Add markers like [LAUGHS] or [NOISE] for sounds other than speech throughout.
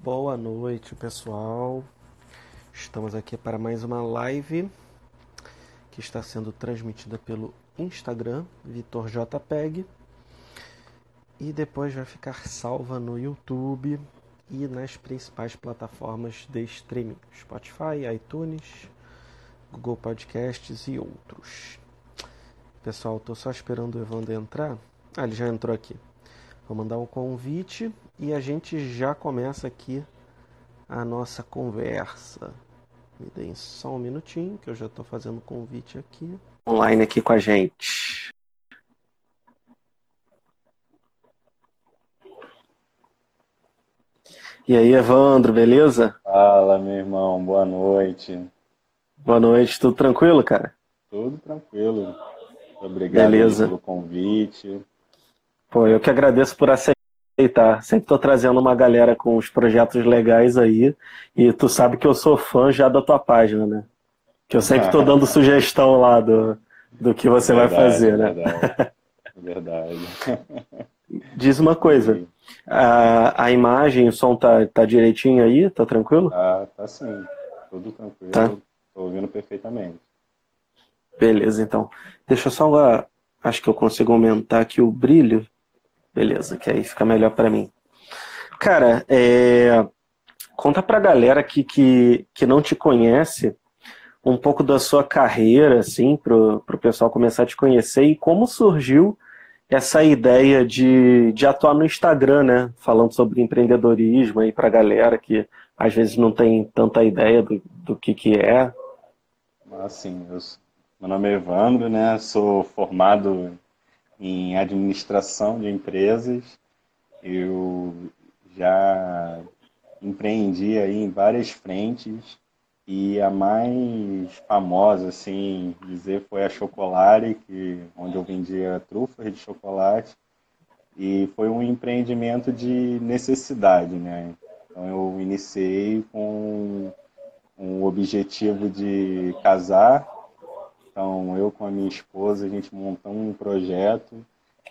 Boa noite, pessoal. Estamos aqui para mais uma live que está sendo transmitida pelo Instagram, Vitor JPEG, e depois vai ficar salva no YouTube e nas principais plataformas de streaming, Spotify, iTunes, Google Podcasts e outros. Pessoal, estou só esperando o Evandro entrar. Ah, ele já entrou aqui. Vou mandar um convite e a gente já começa aqui a nossa conversa. Me deem só um minutinho que eu já estou fazendo o convite aqui. Online aqui com a gente. E aí, Evandro, beleza? Fala, meu irmão, boa noite. Boa noite, tudo tranquilo, cara? Tudo tranquilo. Obrigado beleza. pelo convite. Pô, eu que agradeço por aceitar. Sempre estou trazendo uma galera com os projetos legais aí. E tu sabe que eu sou fã já da tua página, né? Que eu sempre estou dando sugestão lá do, do que você verdade, vai fazer, né? Verdade. verdade. [LAUGHS] Diz uma coisa. A, a imagem, o som tá, tá direitinho aí? Tá tranquilo? Ah, tá sim. Tudo tranquilo. Tá. Tô ouvindo perfeitamente. Beleza, então. Deixa eu só. Acho que eu consigo aumentar aqui o brilho. Beleza, que aí fica melhor para mim. Cara, é... conta pra galera aqui que, que não te conhece um pouco da sua carreira, assim, pro, pro pessoal começar a te conhecer e como surgiu essa ideia de, de atuar no Instagram, né? Falando sobre empreendedorismo aí pra galera que às vezes não tem tanta ideia do, do que que é. Assim, eu, meu nome é Evandro, né? Sou formado em administração de empresas. Eu já empreendi aí em várias frentes e a mais famosa, assim, dizer, foi a Chocolare, que, onde eu vendia trufas de chocolate. E foi um empreendimento de necessidade, né? Então eu iniciei com um objetivo de casar então, eu com a minha esposa, a gente montou um projeto,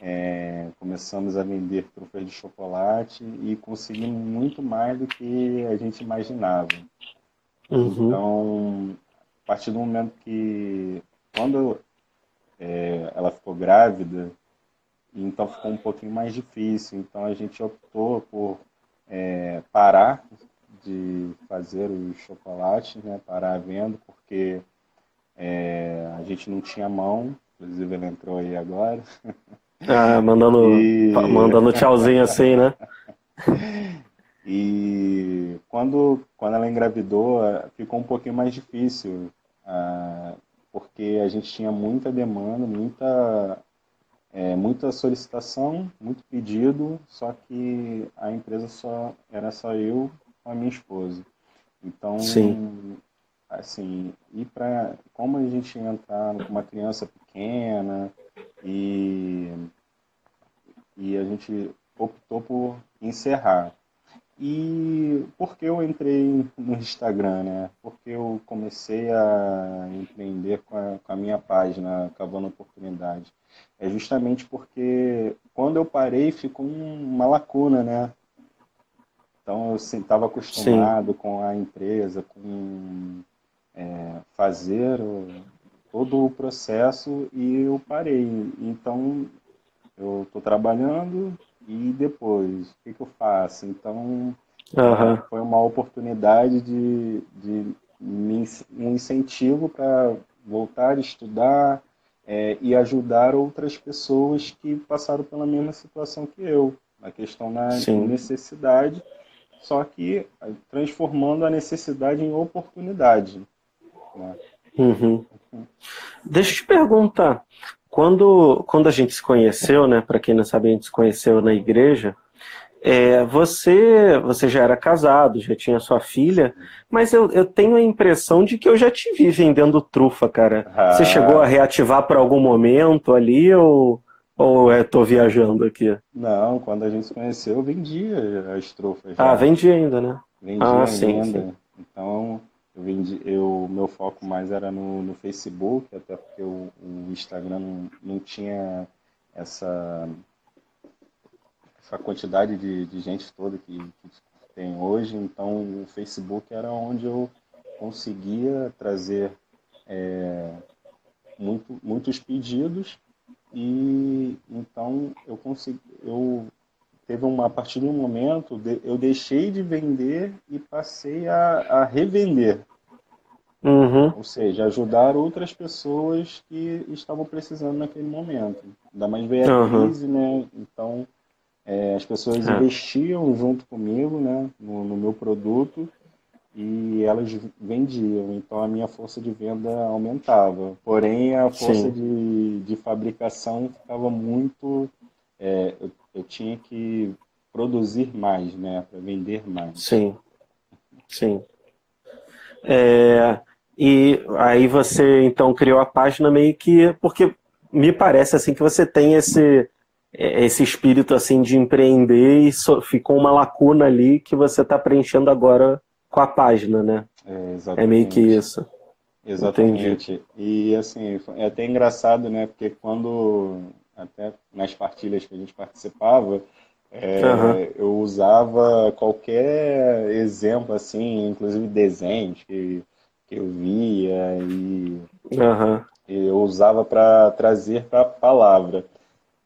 é, começamos a vender trufas de chocolate e conseguimos muito mais do que a gente imaginava. Uhum. Então, a partir do momento que, quando é, ela ficou grávida, então ficou um pouquinho mais difícil. Então, a gente optou por é, parar de fazer os chocolates, né, parar a venda, porque é, a gente não tinha mão, inclusive ele entrou aí agora. [LAUGHS] Ah, mandando, e... mandando tchauzinho assim, né? [LAUGHS] E quando, quando ela engravidou, ficou um pouquinho mais difícil, ah, porque a gente tinha muita demanda, muita, é, muita solicitação, muito pedido, só que a empresa só era só eu com a minha esposa. Então, Sim assim, ir para como a gente entrar com uma criança pequena e e a gente optou por encerrar. E por que eu entrei no Instagram, né? Porque eu comecei a empreender com a, com a minha página Cavando Oportunidade. É justamente porque quando eu parei ficou uma lacuna, né? Então eu estava acostumado Sim. com a empresa, com é, fazer o, todo o processo e eu parei. Então, eu estou trabalhando e depois, o que, que eu faço? Então, uhum. foi uma oportunidade de, de um incentivo para voltar a estudar é, e ajudar outras pessoas que passaram pela mesma situação que eu, na questão da necessidade, só que transformando a necessidade em oportunidade. Uhum. Deixa eu te perguntar, quando, quando a gente se conheceu, né? Para quem não sabe, a gente se conheceu na igreja. É, você, você já era casado, já tinha sua filha, mas eu, eu tenho a impressão de que eu já te vi vendendo trufa, cara. Ah. Você chegou a reativar por algum momento ali ou, ou é, tô viajando aqui? Não, quando a gente se conheceu, eu vendia as trufas. Já. Ah, vendia ainda, né? Vendia ah, ainda. Sim, sim. Então, eu vendi, eu, meu foco mais era no, no Facebook, até porque o, o Instagram não, não, tinha essa, essa quantidade de, de gente toda que, que tem hoje. Então, o Facebook era onde eu conseguia trazer é, muito, muitos pedidos e então eu consegui, eu teve uma a partir de um momento eu deixei de vender e passei a, a revender Uhum. Ou seja, ajudar outras pessoas que estavam precisando naquele momento. Ainda mais veio a uhum. crise, né? Então, é, as pessoas é. investiam junto comigo, né? No, no, meu produto e elas vendiam. Então, a minha força de venda aumentava. Porém, a força de, de fabricação ficava muito... É, eu, eu tinha que produzir mais, né? Para vender mais. Sim, sim. É, e aí você então criou a página meio que porque me parece assim que você tem esse esse espírito assim de empreender e so, ficou uma lacuna ali que você está preenchendo agora com a página, né? É, é meio que isso. Exatamente. Entendi. E assim, é até engraçado, né? Porque quando até nas partilhas que a gente participava, é, uhum. eu usava qualquer exemplo, assim, inclusive desenhos que que eu via e uhum. eu usava para trazer para a palavra.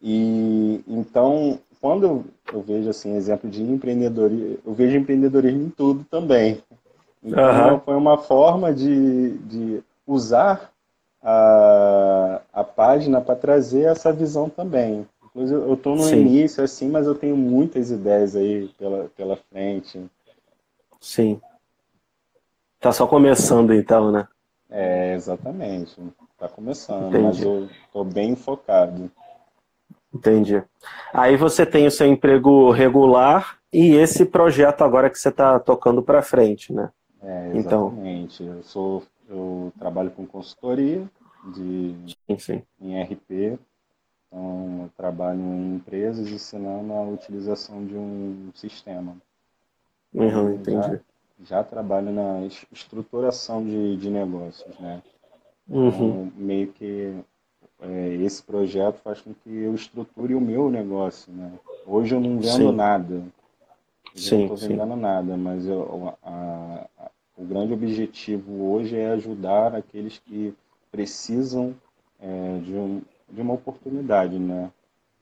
E então, quando eu, eu, vejo assim exemplo de empreendedorismo, eu vejo empreendedorismo em tudo também. Então, uhum. foi uma forma de, de usar a, a página para trazer essa visão também. Eu estou no Sim. início, assim, mas eu tenho muitas ideias aí pela, pela frente. Sim. Tá só começando então, né? É, exatamente. Tá começando, Entendi. mas eu tô bem focado. Entendi. Aí você tem o seu emprego regular e esse projeto agora que você está tocando para frente, né? É, então. exatamente. Então... Eu sou, eu trabalho com consultoria de sim, sim. em RP. Então, eu trabalho em empresas ensinando a utilização de um sistema. Uhum, entendi. Já, já trabalho na estruturação de, de negócios, né? Uhum. Então, meio que é, esse projeto faz com que eu estruture o meu negócio, né? Hoje eu não vendo sim. nada. Eu sim, não estou vendendo nada, mas eu, a, a, o grande objetivo hoje é ajudar aqueles que precisam é, de, um, de uma oportunidade, né?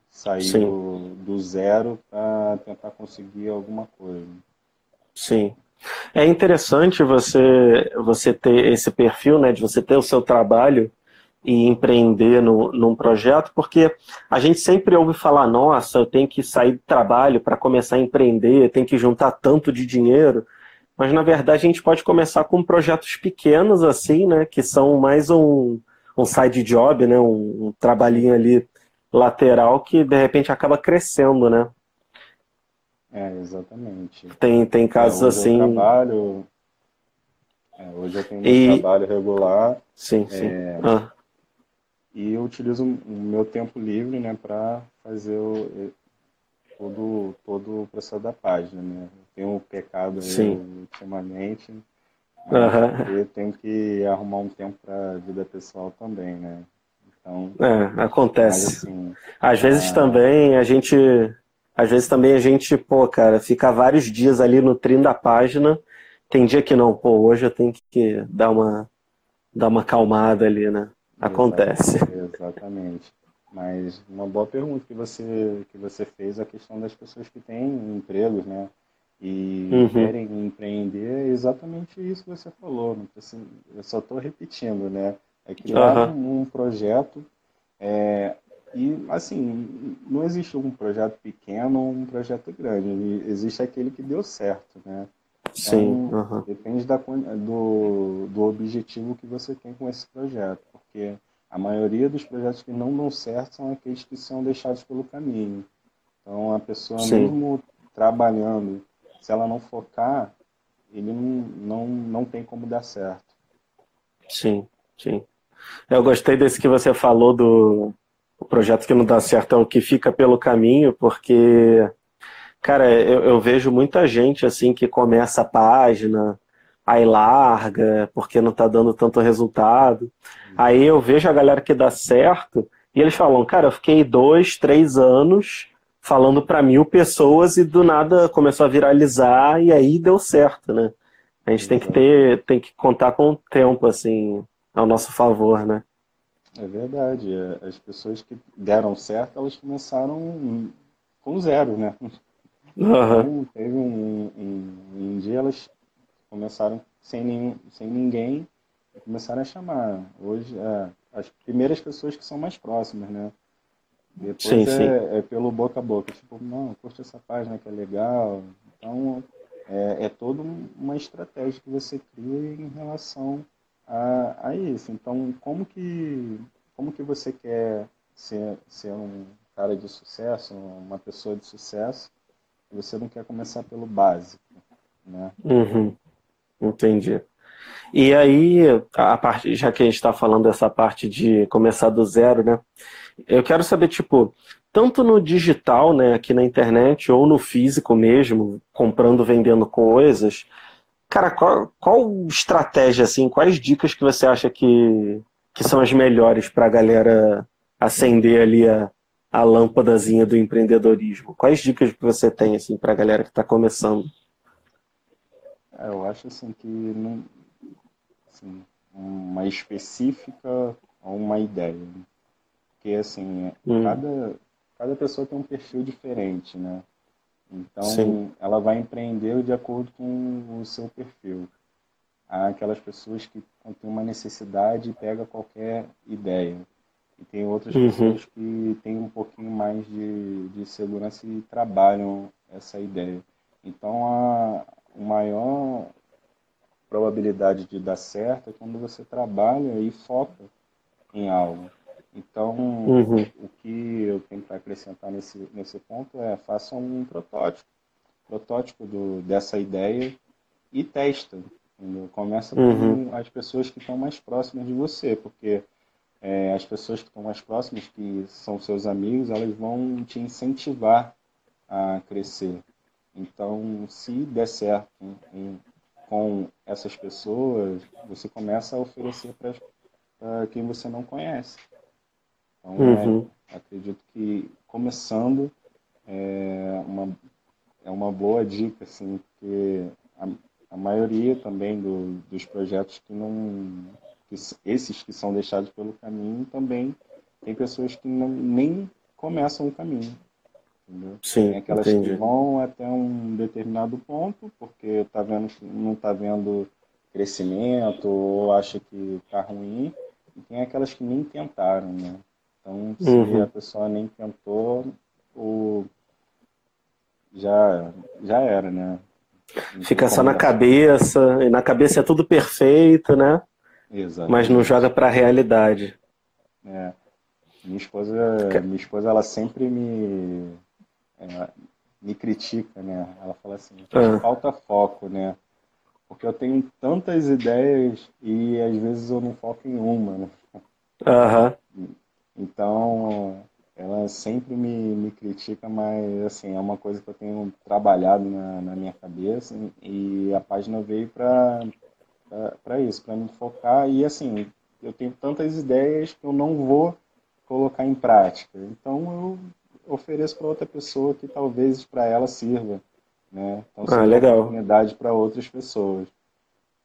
Sair do, do zero para tentar conseguir alguma coisa. Sim. É interessante você, você ter esse perfil, né, de você ter o seu trabalho e empreender no, num projeto, porque a gente sempre ouve falar, nossa, eu tenho que sair do trabalho para começar a empreender, tem que juntar tanto de dinheiro, mas na verdade a gente pode começar com projetos pequenos assim, né, que são mais um, um side job, né, um, um trabalhinho ali lateral que de repente acaba crescendo, né? É, exatamente. Tem, tem casos é, assim. Trabalho, é, hoje eu tenho um e... trabalho regular. Sim, sim. É, ah. E eu utilizo o meu tempo livre né, para fazer o, todo, todo o processo da página. Né? Tenho um pecado aí, ultimamente. Uhum. Eu tenho que arrumar um tempo para a vida pessoal também, né? Então, é, acontece. Assim, Às vezes também a gente às vezes também a gente, pô, cara, fica vários dias ali nutrindo a página. Tem dia que não, pô, hoje eu tenho que dar uma, dar uma calmada ali, né? Acontece. Exatamente. exatamente. Mas uma boa pergunta que você, que você fez, a questão das pessoas que têm empregos, né? E uhum. querem empreender, é exatamente isso que você falou. Não precisa, eu só estou repetindo, né? É criar uhum. um projeto é, e, assim, não existe um projeto pequeno ou um projeto grande. Existe aquele que deu certo, né? Então, Sim. Uhum. Depende da, do, do objetivo que você tem com esse projeto. Porque a maioria dos projetos que não dão certo são aqueles que são deixados pelo caminho. Então, a pessoa, Sim. mesmo trabalhando, se ela não focar, ele não, não, não tem como dar certo. Sim, sim. Eu gostei desse que você falou do, o projeto que não dá certo é o que fica pelo caminho, porque, cara, eu, eu vejo muita gente assim que começa a página, aí larga, porque não está dando tanto resultado. Aí eu vejo a galera que dá certo e eles falam, cara, eu fiquei dois, três anos falando para mil pessoas e do nada começou a viralizar e aí deu certo, né? A gente tem que ter, tem que contar com o tempo, assim, ao nosso favor, né? É verdade. É, as pessoas que deram certo, elas começaram com zero, né? Uhum. Então, teve um, um, um, dia elas começaram sem, nenhum, sem ninguém e começaram a chamar. Hoje, é, as primeiras pessoas que são mais próximas, né? Depois sim, é, sim. é, pelo boca a boca. Tipo, não, curte essa página que é legal. Então, é, é toda uma estratégia que você cria em relação a, a isso. Então, como que, como que você quer ser, ser um cara de sucesso, uma pessoa de sucesso, você não quer começar pelo básico, né? Uhum. Entendi. E aí, a parte, já que a gente está falando dessa parte de começar do zero, né? Eu quero saber, tipo, tanto no digital, né, aqui na internet, ou no físico mesmo, comprando, vendendo coisas, cara, qual, qual estratégia, assim, quais dicas que você acha que, que são as melhores para a galera acender ali a, a lâmpadazinha do empreendedorismo? Quais dicas que você tem, assim, para a galera que está começando? É, eu acho, assim, que não, assim, uma específica ou uma ideia. Porque, assim, hum. cada, cada pessoa tem um perfil diferente, né? Então, Sim. ela vai empreender de acordo com o seu perfil. Há aquelas pessoas que têm uma necessidade e pega qualquer ideia. E tem outras uhum. pessoas que têm um pouquinho mais de, de segurança e trabalham essa ideia. Então, a, a maior probabilidade de dar certo é quando você trabalha e foca em algo. Então, uhum. o que eu tenho para acrescentar nesse, nesse ponto é faça um protótipo, protótipo do, dessa ideia e testa. Entendeu? Começa uhum. com as pessoas que estão mais próximas de você, porque é, as pessoas que estão mais próximas, que são seus amigos, elas vão te incentivar a crescer. Então, se der certo em, com essas pessoas, você começa a oferecer para quem você não conhece. Então, uhum. é, acredito que começando é uma, é uma boa dica, assim, porque a, a maioria também do, dos projetos que não. Que, esses que são deixados pelo caminho também tem pessoas que não, nem começam o caminho. Entendeu? Sim, tem aquelas entendi. que vão até um determinado ponto, porque tá vendo que não está vendo crescimento ou acha que está ruim, e tem aquelas que nem tentaram, né? Então, se uhum. a pessoa nem tentou, o... já, já era, né? Não Fica só na cabeça, e na cabeça é tudo perfeito, né? Mas não joga para a realidade. É. Minha esposa, minha esposa, ela sempre me, é, me critica, né? Ela fala assim, uhum. falta foco, né? Porque eu tenho tantas ideias e às vezes eu não foco em uma, né? Uhum. Então, ela sempre me, me critica, mas assim, é uma coisa que eu tenho trabalhado na, na minha cabeça e a página veio para isso, para me focar. E assim, eu tenho tantas ideias que eu não vou colocar em prática. Então, eu ofereço para outra pessoa que talvez para ela sirva. Né? Então, ah, legal. oportunidade para outras pessoas.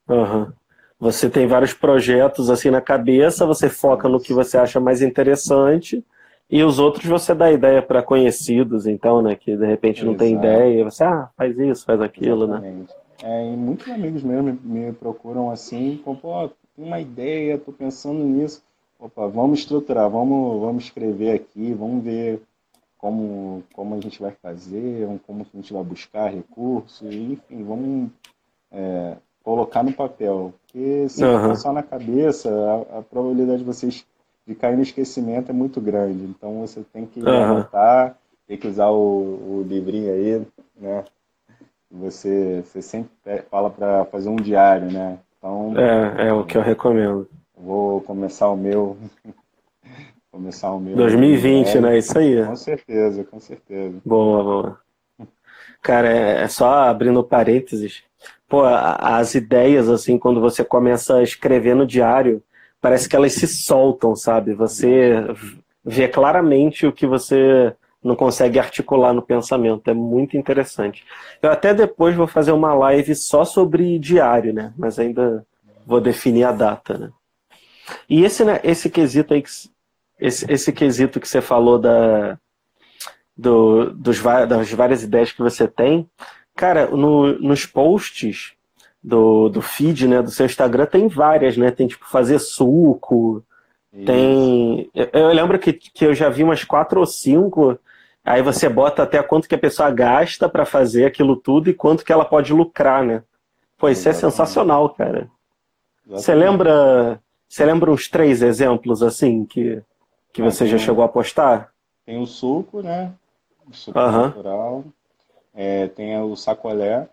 Uhum. Você tem vários projetos assim na cabeça, você foca no que você acha mais interessante e os outros você dá ideia para conhecidos, então, né, que de repente não Exato. tem ideia, você ah, faz isso, faz aquilo, né? Exatamente. né? É, e muitos amigos meus me, me procuram assim, como, pô, tem uma ideia, tô pensando nisso. Opa, vamos estruturar, vamos, vamos escrever aqui, vamos ver como, como a gente vai fazer, como a gente vai buscar recursos, enfim, vamos é, colocar no papel. Porque se uhum. ficar só na cabeça, a, a, probabilidade de vocês de cair no esquecimento é muito grande. Então você tem que uhum. anotar, tem que usar o, o livrinho aí, né? Você, você sempre fala para fazer um diário, né? Então, é, é o que eu recomendo. Vou começar o meu. [LAUGHS] começar o meu. 2020, né? Isso aí. Com certeza, com certeza. Boa, boa. Cara, é, é só abrindo parênteses pô, as ideias, assim, quando você começa a escrever no diário, parece que elas se soltam, sabe? Você vê claramente o que você não consegue articular no pensamento. É muito interessante. Eu até depois vou fazer uma live só sobre diário, né? Mas ainda vou definir a data, né? E esse, né, esse quesito aí, que, esse, esse quesito que você falou da, do, dos, das várias ideias que você tem, cara, no, nos posts do, do feed, né, do seu Instagram, tem várias, né? Tem tipo fazer suco, Isso. tem. Eu, eu lembro que, que eu já vi umas quatro ou cinco Aí você bota até quanto que a pessoa gasta para fazer aquilo tudo e quanto que ela pode lucrar, né? Pô, isso é Exatamente. é sensacional, cara. Você lembra, você lembra uns três exemplos assim que, que ah, você já chegou a postar? Tem o suco, né? O suco uhum. natural. É, tem o sacolé.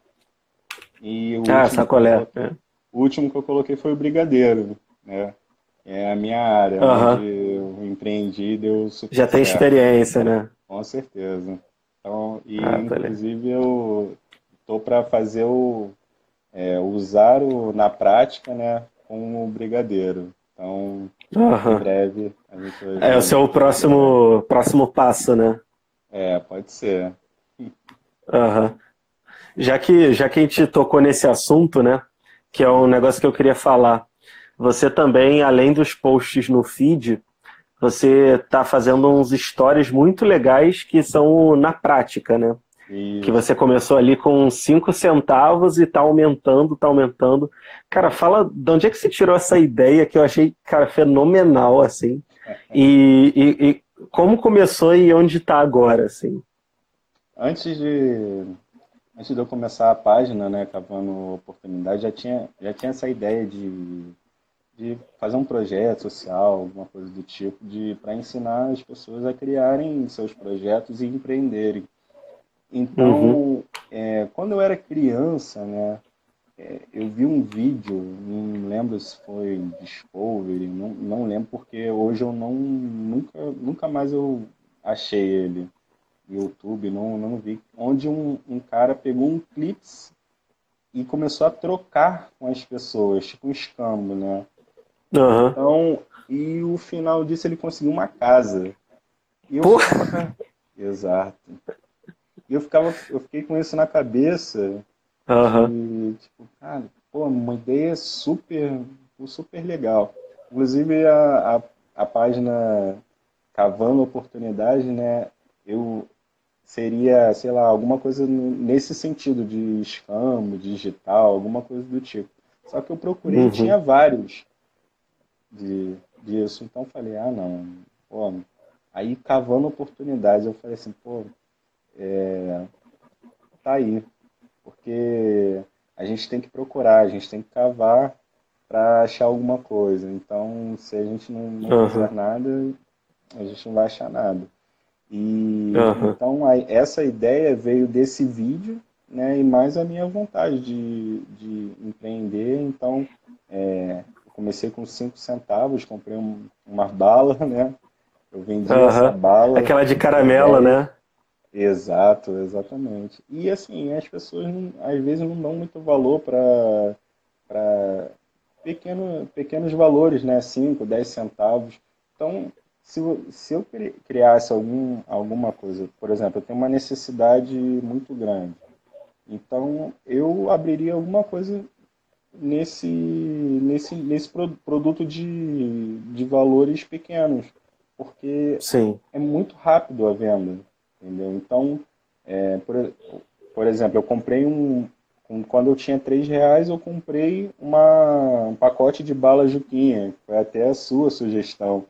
E o ah, sacolé. é. O último que eu coloquei foi o brigadeiro, né? É a minha área, uhum. onde eu empreendi deu super Já tem experiência, né? Com certeza. Então, e ah, tá inclusive eu tô para fazer o é, usar o na prática, né, com o brigadeiro. Então, uhum. em breve gente vai É o seu próximo próximo passo, né? É, pode ser. Uhum. Já que já que a gente tocou nesse assunto, né, que é um negócio que eu queria falar. Você também, além dos posts no feed, você está fazendo uns stories muito legais que são na prática, né? Isso. Que você começou ali com 5 centavos e está aumentando, está aumentando. Cara, fala de onde é que você tirou essa ideia que eu achei, cara, fenomenal, assim. [LAUGHS] E, e, e como começou e onde está agora, assim? Antes de, antes de eu começar a página, né, Cavando Oportunidade, já tinha, já tinha essa ideia de de fazer um projeto social, alguma coisa do tipo, de para ensinar as pessoas a criarem seus projetos e empreenderem. Então, uhum. é, quando eu era criança, né, é, eu vi um vídeo, não lembro se foi Discovery, não, não lembro porque hoje eu não nunca nunca mais eu achei ele no YouTube, não não vi, onde um, um cara pegou um clips e começou a trocar com as pessoas, tipo um escambo, né? Uhum. Então, e o final disso ele conseguiu uma casa. E eu Porra. [LAUGHS] Exato. E eu ficava, eu fiquei com isso na cabeça. Uhum. E, tipo, cara, pô, uma ideia super, super legal. Inclusive a, a, a página Cavando Oportunidade, né? Eu seria, sei lá, alguma coisa nesse sentido de escambo, digital, alguma coisa do tipo. Só que eu procurei, uhum. tinha vários de, disso. Então falei, ah não, pô, aí cavando oportunidades, eu falei assim, pô, é, tá aí. Porque a gente tem que procurar, a gente tem que cavar para achar alguma coisa. Então, se a gente não, não uhum. fizer nada, a gente não vai achar nada. E uhum. então a, essa ideia veio desse vídeo, né, e mais a minha vontade de, de empreender. Então, é, comecei com 5 centavos, comprei um, uma bala, né? Eu vendi uhum. essa bala. Aquela de caramelo, né? Exato, exatamente. E assim, as pessoas não, às vezes não dão muito valor para pequeno, pequenos valores, né? 5, 10 centavos. Então, se, se eu criasse algum, alguma coisa, por exemplo, eu tenho uma necessidade muito grande. Então, eu abriria alguma coisa nesse, nesse, nesse produto de, de valores pequenos, porque Sim. é muito rápido a venda, entendeu? Então, é, por, por exemplo, eu comprei um, um, quando eu tinha três reais, eu comprei uma, um pacote de bala Juquinha, foi até a sua sugestão,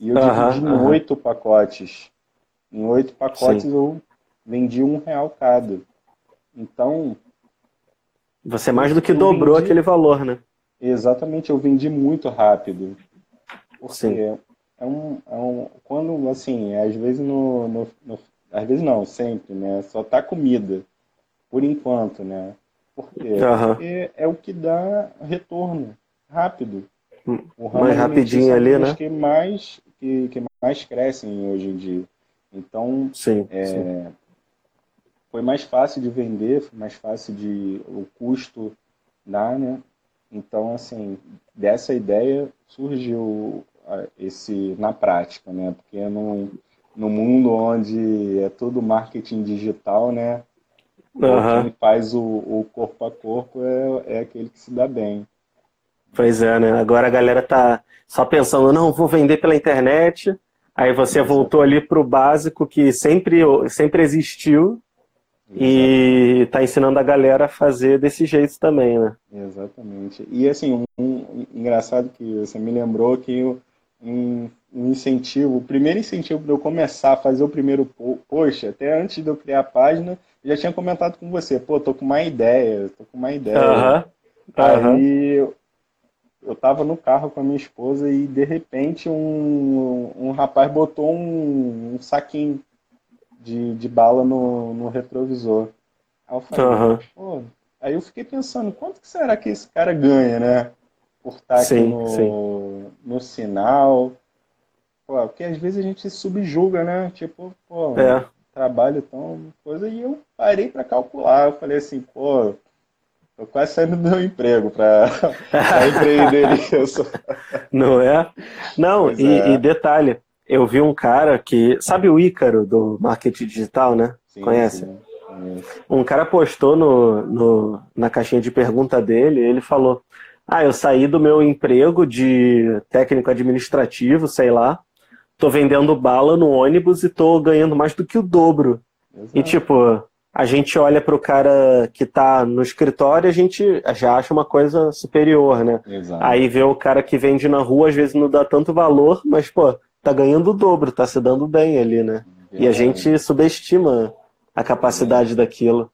e eu dividi em oito pacotes. Em oito pacotes Sim. eu vendi um real cada. Então, você mais do que dobrou vendi... aquele valor, né? Exatamente, eu vendi muito rápido. Porque Sim. É, um, é um. Quando, assim, às vezes no, no, no. Às vezes não, sempre, né? Só tá comida. Por enquanto, né? Por quê? Uhum. Porque é o que dá retorno rápido. Hum, o mais rapidinho ali, né? Que mais, que, que mais crescem hoje em dia. Então, sim, é, sim foi mais fácil de vender, foi mais fácil de o custo dar, né? Então, assim, dessa ideia surgiu esse na prática, né? Porque não, no mundo onde é tudo marketing digital, né? Uhum. Quem faz o, o, corpo a corpo é, é aquele que se dá bem. Pois é, né? Agora a galera tá só pensando, não, vou vender pela internet. Aí você voltou ali para o básico que sempre, sempre existiu e está ensinando a galera a fazer desse jeito também, né? Exatamente. E assim, um, um engraçado que você me lembrou que um, um incentivo, o primeiro incentivo para eu começar a fazer o primeiro post, até antes de eu criar a página, eu já tinha comentado com você, pô, tô com uma ideia, tô com uma ideia. Uhum. Aí uhum. eu tava no carro com a minha esposa e de repente um, um rapaz botou um, um saquinho de, de bala no, no retrovisor. Aí eu falei, uhum. pô, aí eu fiquei pensando, quanto que será que esse cara ganha, né? Por estar sim, aqui no, sim. no sinal. Pô, porque às vezes a gente se subjuga, né? Tipo, pô, é. trabalho tão coisa. E eu parei para calcular. Eu falei assim, pô, tô quase saindo do meu emprego para [LAUGHS] empreender isso. Não é? Não, e, é. e, detalhe, eu vi um cara que. Sabe o Ícaro do marketing digital, né? Sim, Conhece? Sim. Um cara postou no, no, na caixinha de pergunta dele, ele falou: Ah, eu saí do meu emprego de técnico administrativo, sei lá, tô vendendo bala no ônibus e tô ganhando mais do que o dobro. Exato. E tipo, a gente olha para o cara que está no escritório, a gente já acha uma coisa superior, né? Exato. Aí vê o cara que vende na rua, às vezes não dá tanto valor, mas, pô, tá ganhando o dobro, tá se dando bem ali, né? Verdade. E a gente subestima a capacidade Verdade. daquilo.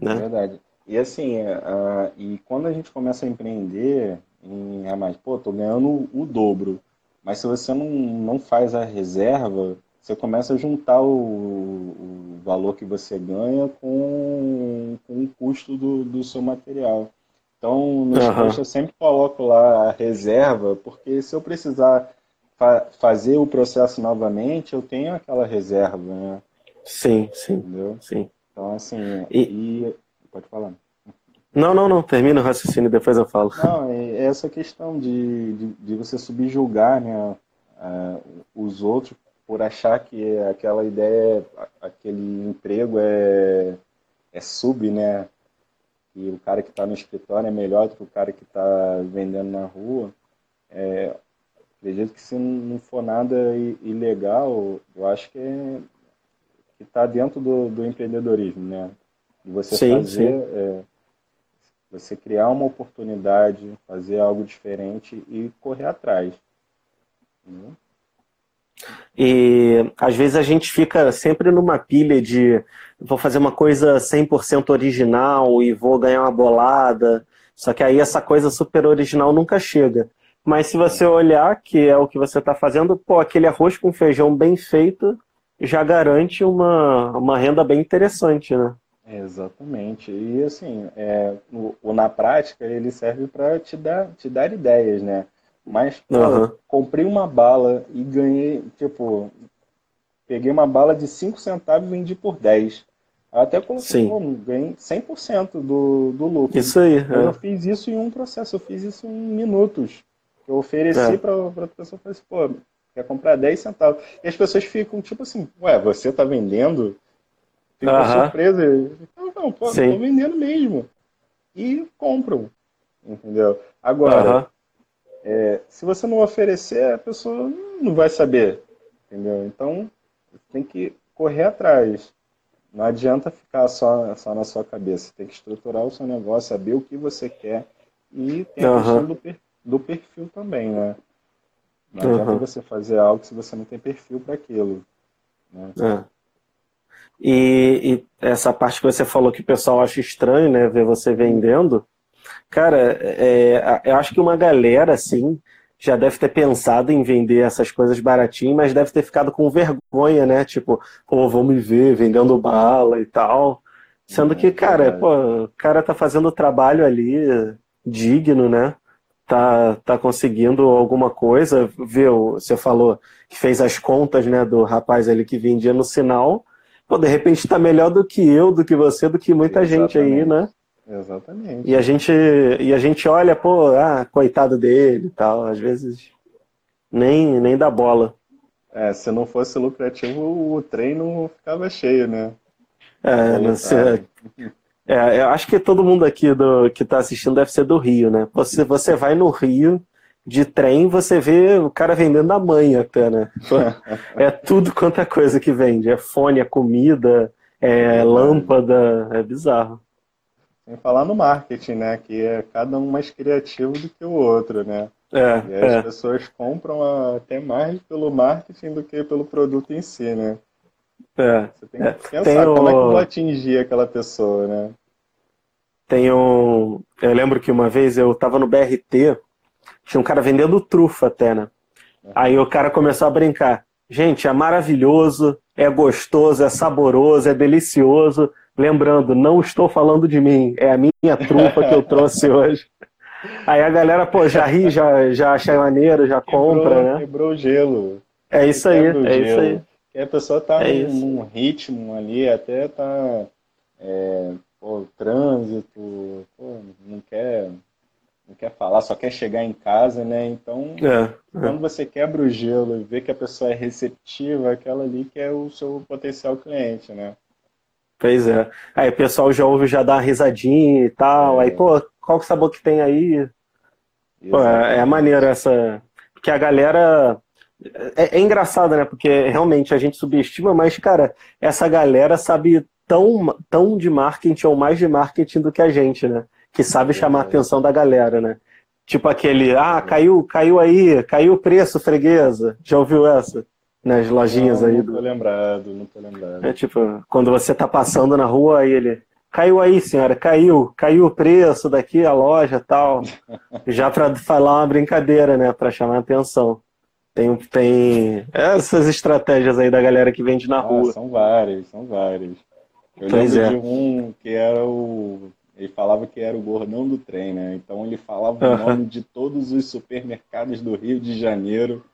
Né? Verdade. E assim, uh, e quando a gente começa a empreender em a mais, pô, tô ganhando o dobro. Mas se você não, não faz a reserva, você começa a juntar o, o valor que você ganha com, com o custo do, do seu material. Então, no uhum. eu sempre coloco lá a reserva, porque se eu precisar fa fazer o processo novamente, eu tenho aquela reserva, né? Sim, sim. Entendeu? Sim. Então, assim, e... e... Pode falar. Não, não, não. Termina o raciocínio, depois eu falo. Não, é essa questão de, de, de você subjugar né, uh, os outros por achar que aquela ideia, aquele emprego é, é sub, né? E o cara que está no escritório é melhor do que o cara que está vendendo na rua. É, acredito que se não for nada ilegal, eu acho que é, está dentro do, do, empreendedorismo, né? De você sim, fazer, sim. É, você criar uma oportunidade, fazer algo diferente e correr atrás. Né? E às vezes a gente fica sempre numa pilha de vou fazer uma coisa 100% original e vou ganhar uma bolada. Só que aí essa coisa super original nunca chega. Mas se você olhar, que é o que você está fazendo, pô, aquele arroz com feijão bem feito já garante uma, uma renda bem interessante, né? Exatamente. E assim, é, o, o na prática ele serve para te dar, te dar ideias, né? Mas, uhum. comprei uma bala e ganhei, tipo, peguei uma bala de 5 centavos e vendi por 10. Até coloquei, pô, ganhei 100% do, do lucro. Isso aí. É. Eu fiz isso em um processo, eu fiz isso em minutos. Eu ofereci é. para a pessoa, falei assim, pô, quer comprar 10 centavos. E as pessoas ficam tipo assim, ué, você está vendendo? Ficam uhum. surpresas. Não, não, pô, Sim. tô vendendo mesmo. E compram, entendeu? Agora, uhum. É, se você não oferecer, a pessoa não vai saber, entendeu? Então, tem que correr atrás. Não adianta ficar só, só na sua cabeça. Tem que estruturar o seu negócio, saber o que você quer e tem a uhum. questão do, per, do perfil também, né? Não uhum. adianta você fazer algo se você não tem perfil para aquilo. Né? É. E, e, essa parte que você falou que o pessoal acha estranho, né? Ver você vendendo. Cara, é, eu acho que uma galera, assim, já deve ter pensado em vender essas coisas baratinho, mas deve ter ficado com vergonha, né? Tipo, pô, vão me ver vendendo bala e tal. Sendo que, cara, pô, o cara tá fazendo o trabalho ali digno, né? Tá, tá conseguindo alguma coisa. Viu, você falou que fez as contas, né, do rapaz ali que vendia no sinal. Pô, de repente tá melhor do que eu, do que você, do que muita Exatamente. gente aí, né? Exatamente. E a gente, e a gente olha, pô, ah, coitado dele e tal, às vezes nem, nem dá bola. É, se não fosse lucrativo, o trem não ficava cheio, né? É, você, é, eu acho que todo mundo aqui do, que está assistindo deve ser do Rio, né? Você, você vai no Rio de trem, você vê o cara vendendo a mãe até, né? É tudo quanto é coisa que vende. É fone, é comida, é lâmpada, é bizarro. Sem falar no marketing, né? Que é cada um mais criativo do que o outro, né? É, e as é. pessoas compram até mais pelo marketing do que pelo produto em si, né? É, Você tem que é. pensar tem como o... é que eu vou atingir aquela pessoa, né? Tem um. Eu lembro que uma vez eu tava no BRT, tinha um cara vendendo trufa até, né? Aí o cara começou a brincar. Gente, é maravilhoso, é gostoso, é saboroso, é delicioso. Lembrando, não estou falando de mim, é a minha trufa que eu trouxe [LAUGHS] hoje. Aí a galera, pô, já ri, já, já acha maneiro, já quebrou, compra, né? Quebrou o gelo. É isso aí, é isso aí. E a pessoa tá é num, ritmo ali, até tá é, pô, trânsito, pô, não quer quer falar, só quer chegar em casa, né? Então, é, é. quando você quebra o gelo e vê que a pessoa é receptiva, aquela ali que é o seu potencial cliente, né? Pois é. Aí o pessoal já ouve, já dá uma risadinha e tal. É. Aí, pô, qual que sabor que tem aí? Pô, é, é maneiro essa. Porque a galera. É, é, engraçado, né? Porque realmente a gente subestima, mas, cara, essa galera sabe tão, tão de marketing ou mais de marketing do que a gente, né? Que sabe chamar a atenção da galera, né? Tipo aquele, ah, caiu, caiu aí, caiu o preço, freguesa. Já ouviu essa? nas lojinhas não, aí. Não tô do... lembrado, não tô lembrado. É tipo, quando você tá passando na rua, aí ele. Caiu aí, senhora, caiu, caiu o preço daqui, a loja tal. [LAUGHS] Já para falar uma brincadeira, né? Para chamar a atenção. Tem, tem essas estratégias aí da galera que vende na ah, rua. São várias, são várias. Eu pois lembro é. de um que era o. Ele falava que era o gordão do trem, né? Então ele falava o nome de todos os supermercados do Rio de Janeiro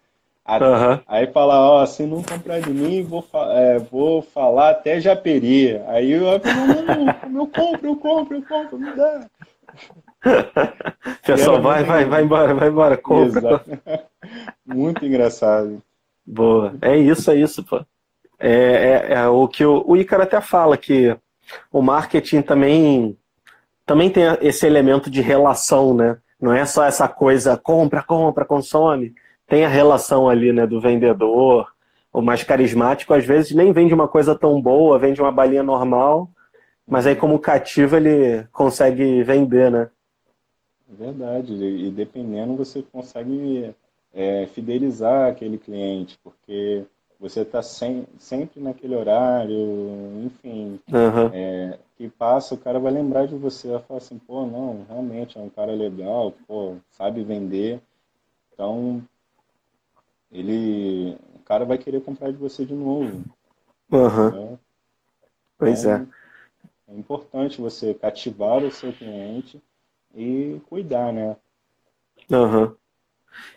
Uhum. Aí fala, ó, se não comprar de mim, vou, é, vou falar até Japeri. Aí eu não, não, eu compro, eu compro, eu compro, me dá. [LAUGHS] Pessoal, vai, vai, vai embora, vai embora, compra. Exato. [LAUGHS] Muito engraçado. Boa, é isso, é isso, pô. É, é, é o que o, o Ícaro até fala, que o marketing também, também tem esse elemento de relação, né? Não é só essa coisa compra, compra, consome tem a relação ali, né, do vendedor, o mais carismático, às vezes nem vende uma coisa tão boa, vende uma balinha normal, mas aí como cativo ele consegue vender, né? Verdade, e dependendo você consegue é, fidelizar aquele cliente, porque você está sem, sempre naquele horário, enfim, uhum. é, que passa, o cara vai lembrar de você, vai falar assim, pô, não, realmente é um cara legal, pô, sabe vender, então ele, o cara vai querer comprar de você de novo. Uhum. Né? Pois então, é. É importante você cativar o seu cliente e cuidar, né? Uhum.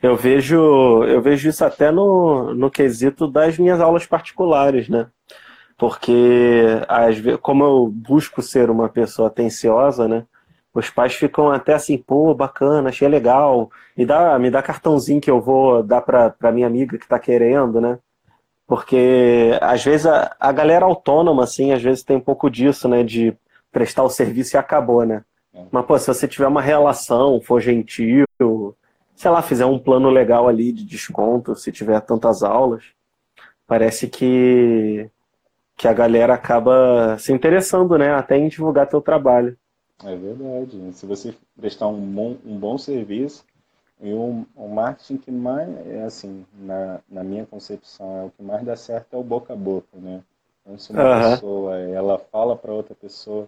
Eu vejo, eu vejo isso até no, no quesito das minhas aulas particulares, né? Porque, às vezes, como eu busco ser uma pessoa atenciosa, né? os pais ficam até assim, pô, bacana, achei legal, me dá, me dá cartãozinho que eu vou dar para minha amiga que está querendo, né? Porque às vezes a, a galera autônoma, assim, às vezes tem um pouco disso, né? De prestar o serviço e acabou, né? É. Mas, pô, se você tiver uma relação, for gentil, sei lá, fizer um plano legal ali de desconto, se tiver tantas aulas, parece que, que a galera acaba se interessando, né? Até em divulgar teu trabalho. É verdade. Se você prestar um bom, um bom serviço, e o, o marketing que mais, é assim, na, na minha concepção, é o que mais dá certo é o boca a boca, né? Então, se uma uhum. pessoa, ela fala para outra pessoa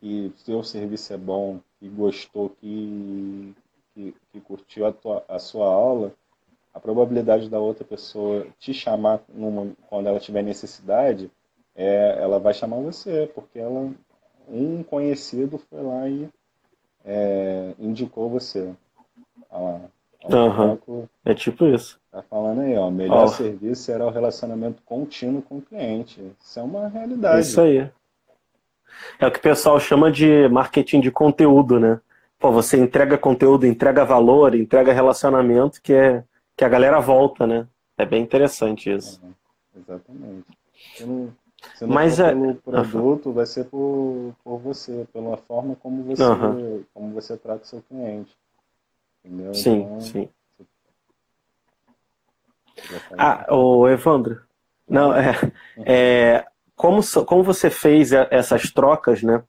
que seu serviço é bom, que gostou, que, que, que curtiu a, tua, a sua aula, a probabilidade da outra pessoa te chamar numa, quando ela tiver necessidade, é, ela vai chamar você, porque ela um conhecido foi lá e é, indicou você. Olha lá. uhum. É tipo isso. Tá falando aí, ó. Melhor oh. serviço será o relacionamento contínuo com o cliente. Isso é uma realidade. Isso aí. É o que o pessoal chama de marketing de conteúdo, né? Pô, você entrega conteúdo, entrega valor, entrega relacionamento, que é que a galera volta, né? É bem interessante isso. É, exatamente. Se não, se não Mas for é... pelo produto, uhum. vai ser por, por você, pela forma como você, uhum. como você trata o seu cliente. Entendeu? Sim, então, sim. Ah, o Evandro. Não, é, é como, como você fez essas trocas, né?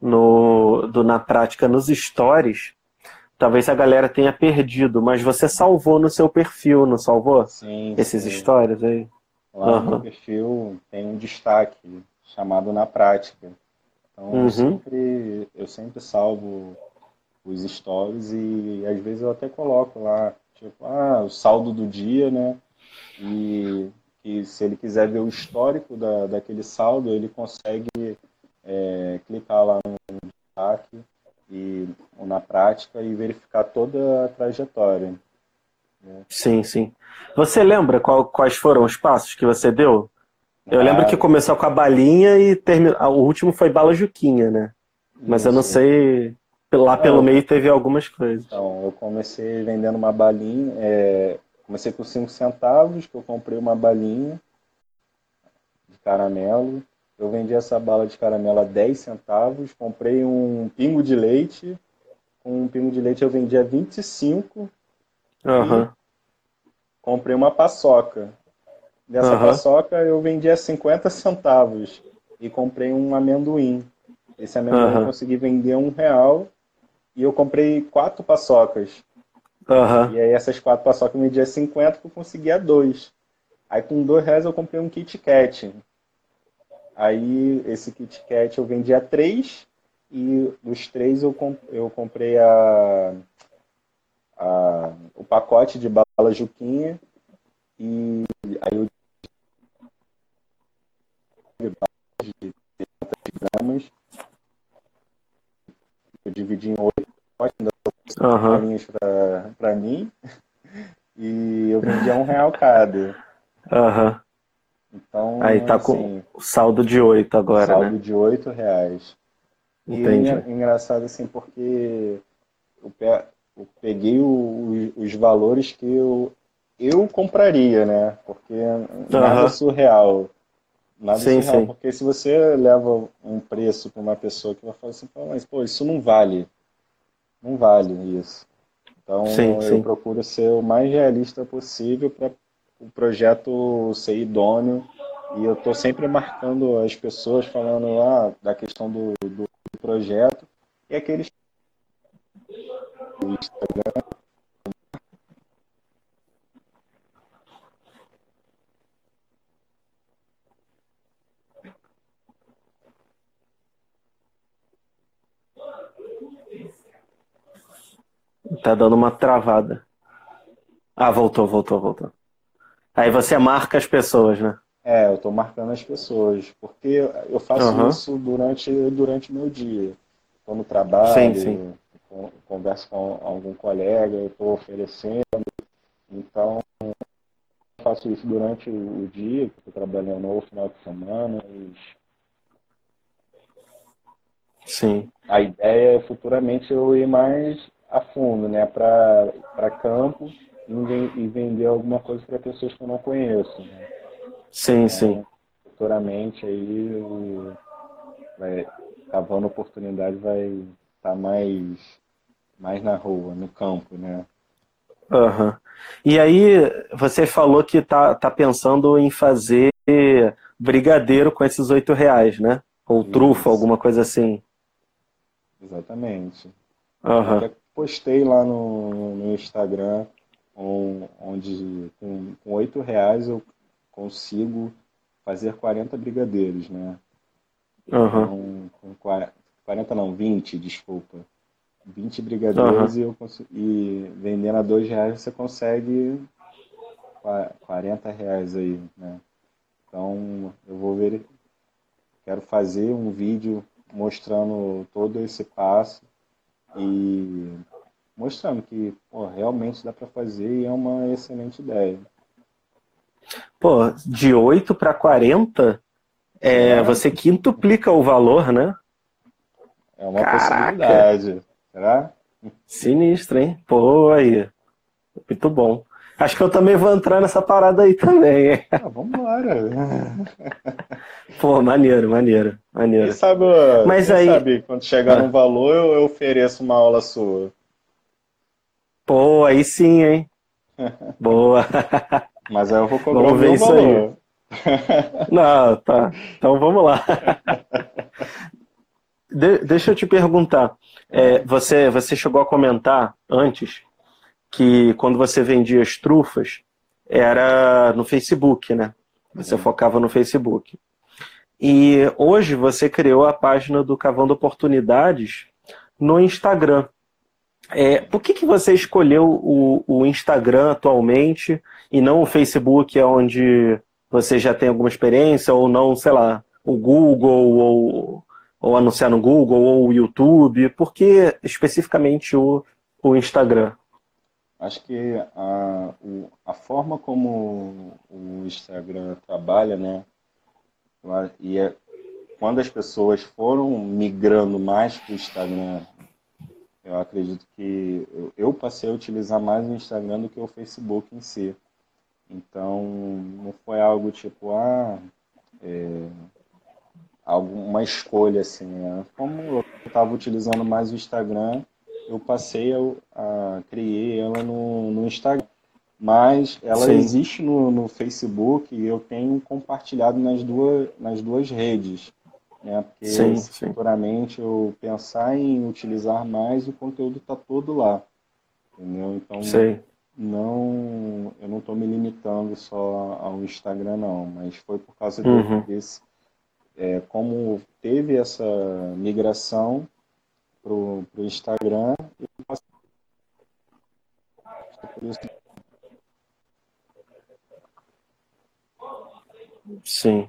No, do, na prática nos stories, talvez a galera tenha perdido, mas você salvou no seu perfil, não salvou? Sim. Esses sim. stories aí? Lá uhum. no perfil tem um destaque chamado na prática. Então uhum. eu, sempre, eu sempre salvo os stories e às vezes eu até coloco lá, tipo, ah, o saldo do dia, né? E, e se ele quiser ver o histórico da, daquele saldo, ele consegue é, clicar lá no destaque e na prática e verificar toda a trajetória. Sim, sim. Você lembra qual, quais foram os passos que você deu? Eu ah, lembro que começou com a balinha e terminou. O último foi bala juquinha, né? Mas eu não sei. Lá pelo meio teve algumas coisas. Então, eu comecei vendendo uma balinha. É... Comecei com 5 centavos, que eu comprei uma balinha de caramelo. Eu vendi essa bala de caramelo a 10 centavos. Comprei um pingo de leite. Com um pingo de leite eu vendi a 25. Uhum. Comprei uma paçoca. Dessa uhum. paçoca eu vendi a 50 centavos. E comprei um amendoim. Esse amendoim eu consegui vender um real. E eu comprei quatro paçocas. E aí essas quatro paçocas me vendia 50 que eu conseguia dois. Aí com dois reais eu comprei um Kit Kat. Aí esse Kit Kat eu vendia três e dos três eu, comp eu comprei a, a, o pacote de bala Juquinha e aí eu de 30 gramas eu dividi em oito ainda uhum. para mim e eu vendia um real cada. Uhum. Então, Aí tá assim, com saldo de oito agora, saldo né? de oito reais. Entendi. E é engraçado assim, porque eu peguei os valores que eu, eu compraria, né? Porque nada uhum. surreal. Nada sim, surreal. Sim. Porque se você leva um preço para uma pessoa que vai falar assim, mas pô, isso não vale. Não vale isso. Então sim, eu procuro ser o mais realista possível para o projeto ser idôneo. E eu estou sempre marcando as pessoas falando ah, da questão do, do projeto e aqueles Instagram Tá dando uma travada. Ah, voltou, voltou, voltou. Aí você marca as pessoas, né? É, eu estou marcando as pessoas, porque eu faço uhum. isso durante durante o meu dia. Estou no trabalho, sim, sim. Converso com algum colega, eu estou oferecendo. Então, eu faço isso durante o dia, estou trabalhando ou final de semana. E... Sim. A ideia é futuramente eu ir mais a fundo, né, para campo e vender alguma coisa para pessoas que eu não conheço. Né? Sim, então, sim. Futuramente aí o, vai, cavando oportunidade vai estar tá mais, mais na rua, no campo, né? Uhum. E aí você falou que tá, tá pensando em fazer brigadeiro com esses oito reais, né? Ou Isso. trufa, alguma coisa assim. Exatamente. Uhum postei lá no, no Instagram onde com, 8 reais eu consigo fazer 40 brigadeiros, né? Uhum. Então, com 40 não, 20, desculpa. 20 brigadeiros uhum. e, eu consigo, e vendendo a 2 reais você consegue 40 reais aí, né? Então eu vou ver, quero fazer um vídeo mostrando todo esse passo e mostrando que pô, realmente dá para fazer e é uma excelente ideia. Pô, de 8 para 40, é, é, você quintuplica o valor, né? É uma Caraca. possibilidade. Será? Sinistro, hein? Pô, aí. Muito bom. Acho que eu também vou entrar nessa parada aí também. Ah, vambora. [LAUGHS] Pô, maneiro, maneiro, maneiro. Quem sabe, Mas aí... sabe quando chegar ah. no valor, eu, ofereço uma aula sua. Pô, aí sim, hein? [LAUGHS] Boa. Mas aí eu vou cobrar vamos o meu valor. Não, tá. Então vamos lá. [LAUGHS] De, deixa eu te perguntar. É, você, você chegou a comentar antes que quando você vendia as trufas era no Facebook, né? Você uhum. focava no Facebook. E hoje você criou a página do Cavando Oportunidades no Instagram. É, por que, que você escolheu o, o Instagram atualmente e não o Facebook, onde você já tem alguma experiência, ou não, sei lá, o Google, ou, ou anunciar no Google, ou o YouTube? Por que especificamente o, o Instagram? Acho que a, a forma como o Instagram trabalha, né? E é, quando as pessoas foram migrando mais para o Instagram, eu acredito que eu, eu passei a utilizar mais o Instagram do que o Facebook em si. Então, não foi algo tipo, ah, é, alguma escolha assim. Né? Como eu estava utilizando mais o Instagram, eu passei a, a criei ela no, no Instagram. Mas ela Sim. existe no, no Facebook e eu tenho compartilhado nas duas, nas duas redes. Né? Porque sim, futuramente eu pensar em utilizar mais, o conteúdo está todo lá. Entendeu? Então, sim não eu não estou me limitando só ao Instagram não, mas foi por causa uhum. desse é, como teve essa migração pro, pro Instagram Sim.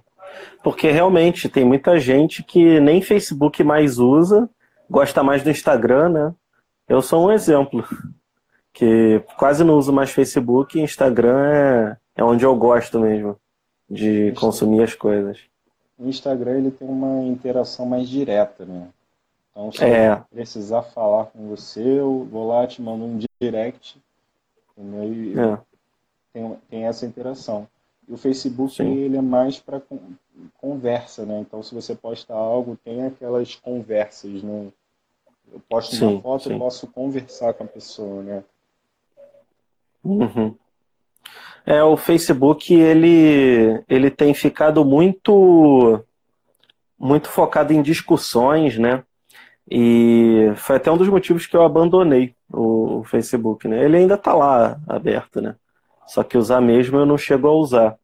Porque realmente tem muita gente que nem Facebook mais usa, gosta mais do Instagram, né? Eu sou um exemplo que quase não uso mais Facebook e Instagram é, é onde eu gosto mesmo de consumir as coisas. O Instagram ele tem uma interação mais direta, né? Então, se é. eu precisar falar com você, eu vou lá, te mando um direct? E é. tem, tem essa interação. E o Facebook Sim. ele é mais para conversa, né? Então, se você posta algo, tem aquelas conversas, né? Eu posto sim, uma foto e posso conversar com a pessoa, né? Uhum. É, o Facebook ele, ele tem ficado muito muito focado em discussões, né? E foi até um dos motivos que eu abandonei o, o Facebook, né? Ele ainda está lá aberto, né? Só que usar mesmo eu não chego a usar.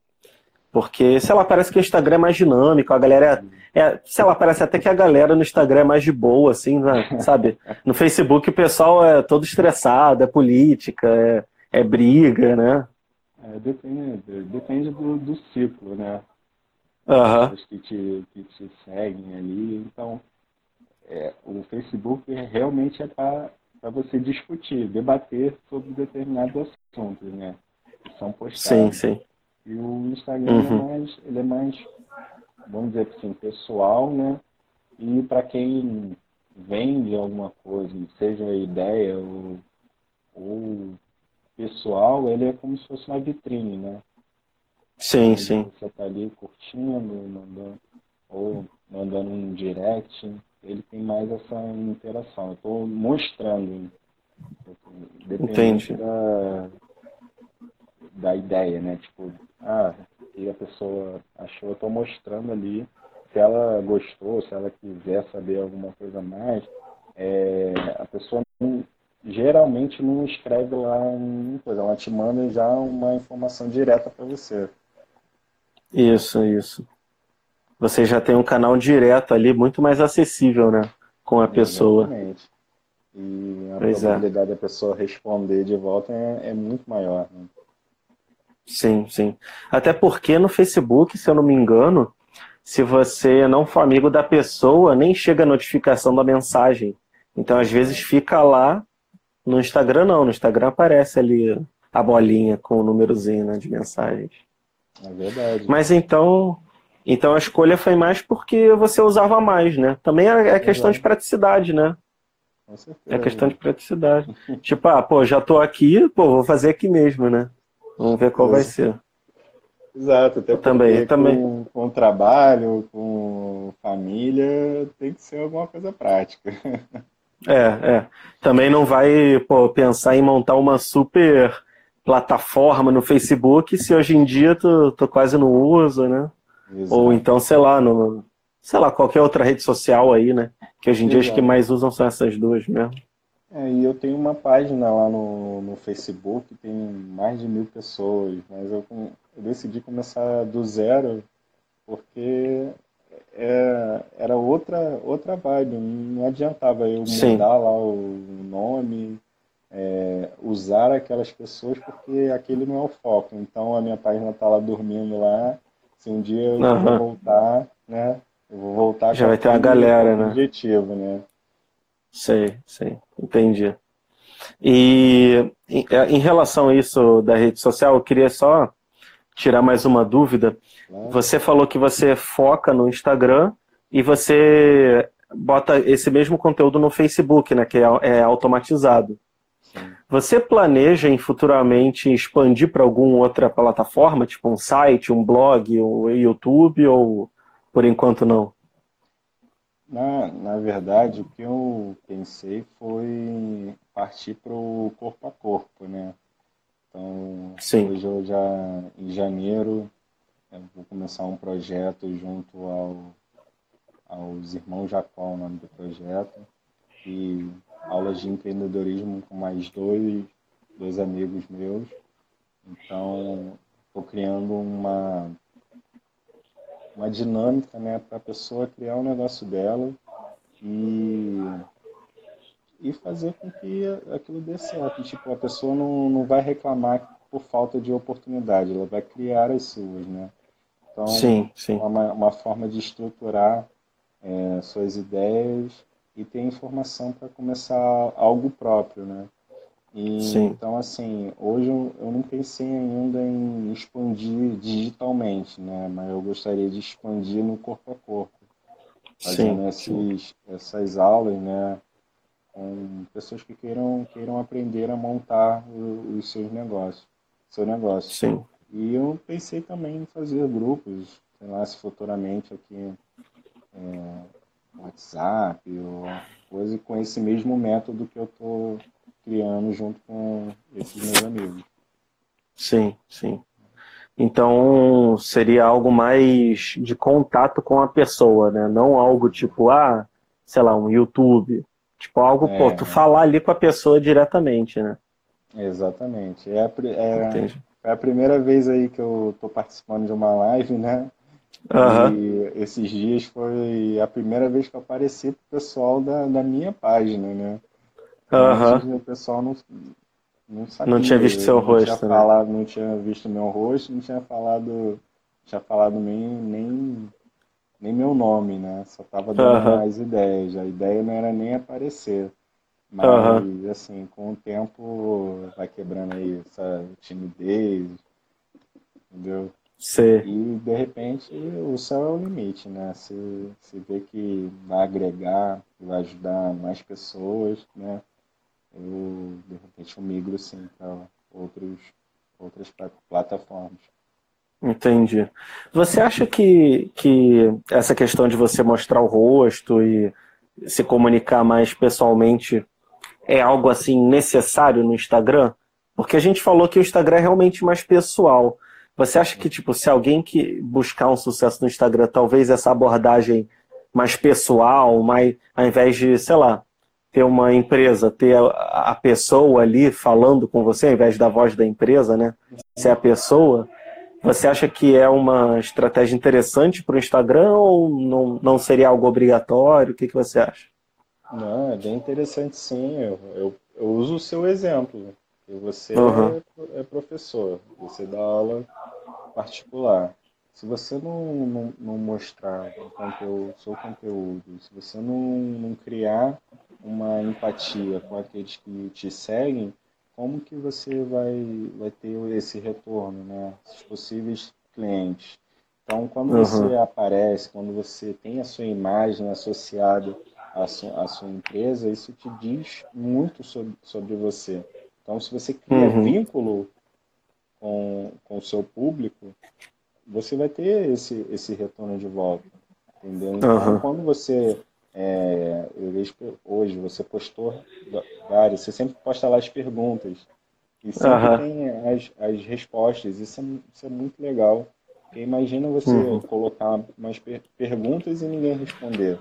Porque, sei lá, parece que o Instagram é mais dinâmico, a galera é, é sei lá, parece até que a galera no Instagram é mais de boa, assim, né? [LAUGHS] sabe? No Facebook o pessoal é todo estressado, é política, é, é briga, né? É, depende, depende do, do ciclo, né? Uhum. que te, que te seguem ali. Então, é, o Facebook realmente é para você discutir, debater sobre determinados assuntos, né? Que são postados. Sim, sim. E o Instagram uhum. é mais, ele é mais, vamos dizer assim, pessoal, né? E para quem vende alguma coisa, seja ideia ou, ou pessoal, ele é como se fosse uma vitrine, né? Sim, sim. Você tá ali curtindo, mandando, ou mandando um direct, ele tem mais essa interação. Eu estou mostrando, depende da, da ideia, né? Tipo, ah, e a pessoa achou, eu estou mostrando ali. Se ela gostou, se ela quiser saber alguma coisa mais, é, a pessoa não, geralmente não escreve lá uma coisa, ela te manda já uma informação direta para você. Isso, isso. Você já tem um canal direto ali, muito mais acessível, né? Com a pessoa. Exatamente. E a pois é. probabilidade é. da pessoa responder de volta é, é muito maior. Né? Sim, sim. Até porque no Facebook, se eu não me engano, se você não for amigo da pessoa, nem chega a notificação da mensagem. Então, às vezes, fica lá no Instagram não, no Instagram aparece ali a bolinha com o númerozinho né, de mensagens. É verdade. Mas então, então a escolha foi mais porque você usava mais, né? Também é, é questão de praticidade, né? Com certeza. É questão de praticidade. [LAUGHS] tipo, ah, pô, já tô aqui, pô, vou fazer aqui mesmo, né? Vamos ver qual vai ser. Exato, até porque também, com, também. com trabalho, com família, tem que ser alguma coisa prática. [LAUGHS] É, é. Também não vai pô, pensar em montar uma super plataforma no Facebook se hoje em dia tu, tu quase não usa, né? Exato. Ou então, sei lá, no, sei lá, qualquer outra rede social aí, né? Que hoje em Exato. dia as que mais usam são essas duas mesmo. É, e eu tenho uma página lá no, no Facebook, tem mais de mil pessoas, mas eu, eu decidi começar do zero porque é, era outra, outra vibe, não adiantava eu Sim. mudar lá o nome, é, usar aquelas pessoas, porque aquele não é o foco. Então a minha página está lá dormindo lá, se um dia eu uhum. vou voltar, né? Eu vou voltar Já vai ter uma galera, né? objetivo, né? Sei, sei, entendi. E em, é, em relação a isso da rede social, eu queria só tirar mais uma dúvida. Você falou que você foca no Instagram e você bota esse mesmo conteúdo no Facebook, né, que é, é automatizado. Sim. Você planeja em futuramente expandir para alguma outra plataforma, tipo um site, um blog, um YouTube, ou por enquanto não? Na, na verdade, o que eu pensei foi partir para o corpo a corpo, né? Então, Sim. hoje eu já, em janeiro, vou começar um projeto junto ao, aos Irmãos Jacó, o nome do projeto, e aulas de empreendedorismo com mais dois, dois amigos meus. Então, estou criando uma uma dinâmica né, para a pessoa criar o um negócio dela e, e fazer com que aquilo dê certo. Tipo, a pessoa não, não vai reclamar por falta de oportunidade, ela vai criar as suas, né? Então, sim, sim. Uma, uma forma de estruturar é, suas ideias e ter informação para começar algo próprio, né? E, Sim. Então, assim, hoje eu, eu não pensei ainda em expandir digitalmente, né? Mas eu gostaria de expandir no corpo a corpo. Fazendo sim, esses, essas aulas, né? Com pessoas que queiram, queiram aprender a montar os seus negócios. Seu negócio. Sim. E eu pensei também em fazer grupos, sei lá, se futuramente aqui é, WhatsApp ou coisa com esse mesmo método que eu estou criando junto com esses meus amigos. Sim, sim. Então seria algo mais de contato com a pessoa, né? Não algo tipo, ah, sei lá, um YouTube. Tipo, algo, é, pô, tu falar ali com a pessoa diretamente, né? Exatamente. É a, é, é a primeira vez aí que eu tô participando de uma live, né? Uhum. E esses dias foi a primeira vez que eu apareci pro pessoal da, da minha página, né? Uhum. o pessoal não, não sabia. Não tinha visto seu rosto. Não tinha, né? falado, não tinha visto meu rosto, não tinha falado, tinha falado nem, nem, nem meu nome, né? Só tava dando uhum. as ideias. A ideia não era nem aparecer. Mas, uhum. assim, com o tempo vai quebrando aí essa timidez, entendeu? Sim. E, de repente, o céu é o limite, né? Se, se vê que vai agregar, vai ajudar mais pessoas, né? eu de repente eu migro sim para outros outras plataformas. Entendi. Você acha que, que essa questão de você mostrar o rosto e se comunicar mais pessoalmente é algo assim necessário no Instagram? Porque a gente falou que o Instagram é realmente mais pessoal. Você acha que tipo se alguém que buscar um sucesso no Instagram, talvez essa abordagem mais pessoal, mais ao invés de, sei lá, ter uma empresa, ter a, pessoa ali falando com você, ao invés da voz da empresa, né? Ser a pessoa. Você acha que é uma estratégia interessante para o Instagram ou não, não seria algo obrigatório? O que, que você acha? Não, é bem interessante sim. Eu, eu, eu uso o seu exemplo. Você uhum. é, é professor, você dá aula particular. Se você não, não, não mostrar o conteúdo, seu conteúdo, se você não, não criar uma empatia com aqueles que te seguem, como que você vai, vai ter esse retorno, né? Esses possíveis clientes. Então, quando uhum. você aparece, quando você tem a sua imagem associada à sua, à sua empresa, isso te diz muito sobre, sobre você. Então, se você cria uhum. vínculo com, com o seu público, você vai ter esse, esse retorno de volta. Entendeu? Então, uhum. quando você. É, eu vejo que hoje você postou vários, você sempre posta lá as perguntas. E sempre uhum. tem as, as respostas. Isso é, isso é muito legal. Porque imagina você uhum. colocar umas per perguntas e ninguém responder.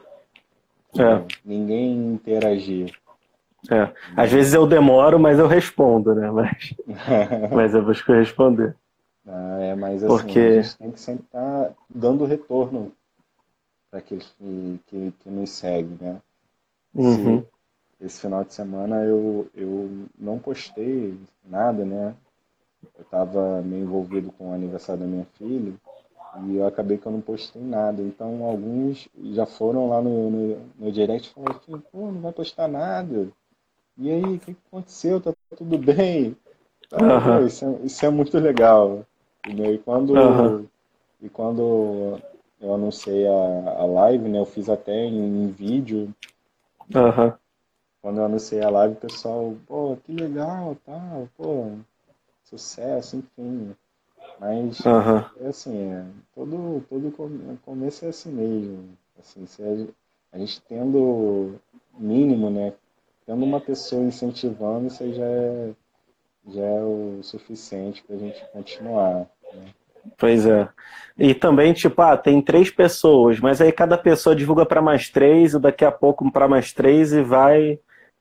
É. Ninguém interagir. É. Às vezes eu demoro, mas eu respondo, né? Mas, [LAUGHS] mas eu busco responder. Ah, é, mas assim, Porque... a gente tem que sempre estar tá dando retorno para aqueles que, que, que, nos seguem, né? Uhum. Esse, esse, final de semana eu, eu não postei nada, né? Eu estava meio envolvido com o aniversário da minha filha e eu acabei que eu não postei nada. Então alguns já foram lá no, no, no direct e falaram assim, pô, não vai postar nada. E aí, o que aconteceu? Tá tudo bem? Uhum. Isso, é, isso, é, muito legal. E quando, uhum. e quando eu anunciei a, a live, né? Eu fiz até em, em vídeo. Uhum. Quando eu anunciei a live, o pessoal, pô, que legal, tal, pô, sucesso, enfim. Mas uhum. é assim, é, todo, todo começo é assim mesmo. Assim, se a, a gente tendo mínimo, né? Tendo uma pessoa incentivando, isso já é, já é o suficiente para a gente continuar. Né? Pois é. E também, tipo, ah, tem três pessoas, mas aí cada pessoa divulga para mais três, e daqui a pouco para mais três, e vai.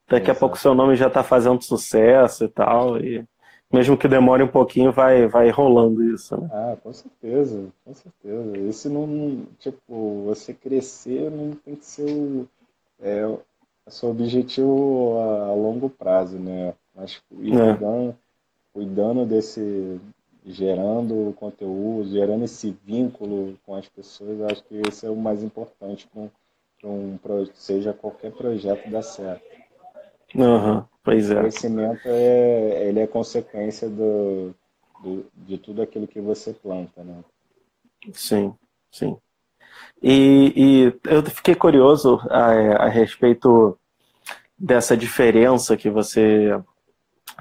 Daqui Exato. a pouco seu nome já está fazendo sucesso e tal. E mesmo que demore um pouquinho, vai, vai rolando isso, né? Ah, com certeza, com certeza. Esse não, tipo, você crescer não tem que ser o, é, o seu objetivo a, longo prazo, né? Mas ir é. cuidando, cuidando desse, gerando conteúdo, gerando esse vínculo com as pessoas, acho que esse é o mais importante para um, seja qualquer projeto dar certo. Uhum, pois é. O crescimento é, ele é consequência do, do, de tudo aquilo que você planta, né? Sim, sim. E, e eu fiquei curioso a, a respeito dessa diferença que você